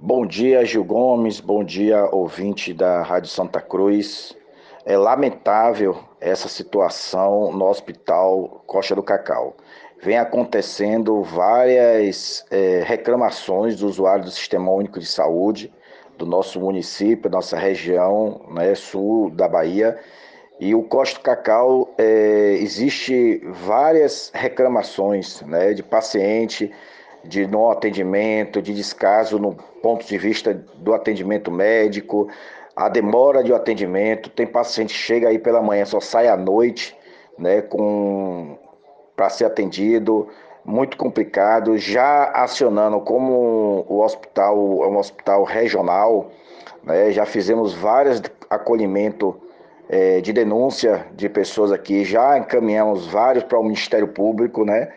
Bom dia, Gil Gomes. Bom dia, ouvinte da Rádio Santa Cruz. É lamentável essa situação no Hospital Costa do Cacau. Vem acontecendo várias é, reclamações do usuário do Sistema Único de Saúde do nosso município, nossa região, né, sul da Bahia. E o Costa do Cacau é, existe várias reclamações né, de paciente de não atendimento, de descaso no ponto de vista do atendimento médico, a demora de atendimento. Tem paciente que chega aí pela manhã, só sai à noite, né, com para ser atendido, muito complicado. Já acionando como o hospital é um hospital regional, né, já fizemos vários acolhimento é, de denúncia de pessoas aqui, já encaminhamos vários para o Ministério Público, né,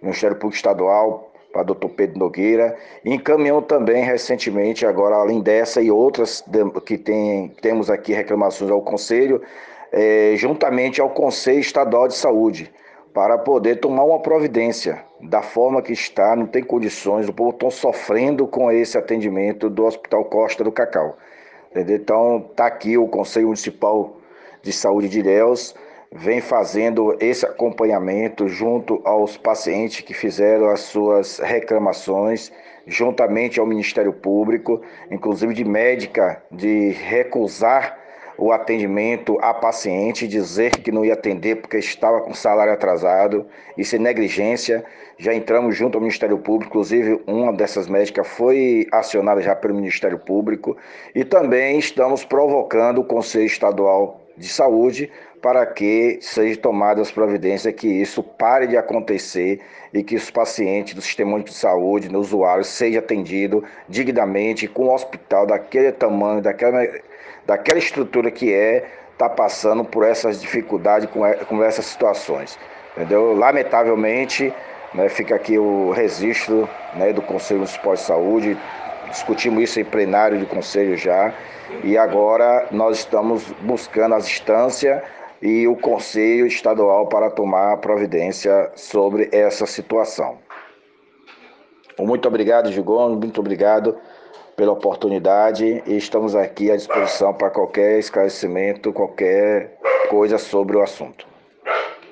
Ministério Público Estadual, para doutor Pedro Nogueira. Encaminhou também recentemente, agora além dessa e outras que tem, temos aqui reclamações ao Conselho, é, juntamente ao Conselho Estadual de Saúde, para poder tomar uma providência da forma que está, não tem condições, o povo está sofrendo com esse atendimento do Hospital Costa do Cacau. Entendeu? Então, está aqui o Conselho Municipal de Saúde de Ilhéus, vem fazendo esse acompanhamento junto aos pacientes que fizeram as suas reclamações, juntamente ao Ministério Público, inclusive de médica, de recusar o atendimento a paciente, dizer que não ia atender porque estava com salário atrasado, isso é negligência. Já entramos junto ao Ministério Público, inclusive uma dessas médicas foi acionada já pelo Ministério Público, e também estamos provocando o Conselho Estadual de Saúde para que sejam tomadas providências que isso pare de acontecer e que os pacientes do Sistema de Saúde, os usuários, sejam atendidos dignamente com um hospital daquele tamanho, daquela, daquela estrutura que é, está passando por essas dificuldades, com, com essas situações. Entendeu? Lamentavelmente, né, fica aqui o registro né, do Conselho Municipal de Saúde, discutimos isso em plenário de conselho já, e agora nós estamos buscando as instâncias e o Conselho Estadual para tomar providência sobre essa situação. Muito obrigado, Gigão, muito obrigado pela oportunidade e estamos aqui à disposição para qualquer esclarecimento, qualquer coisa sobre o assunto.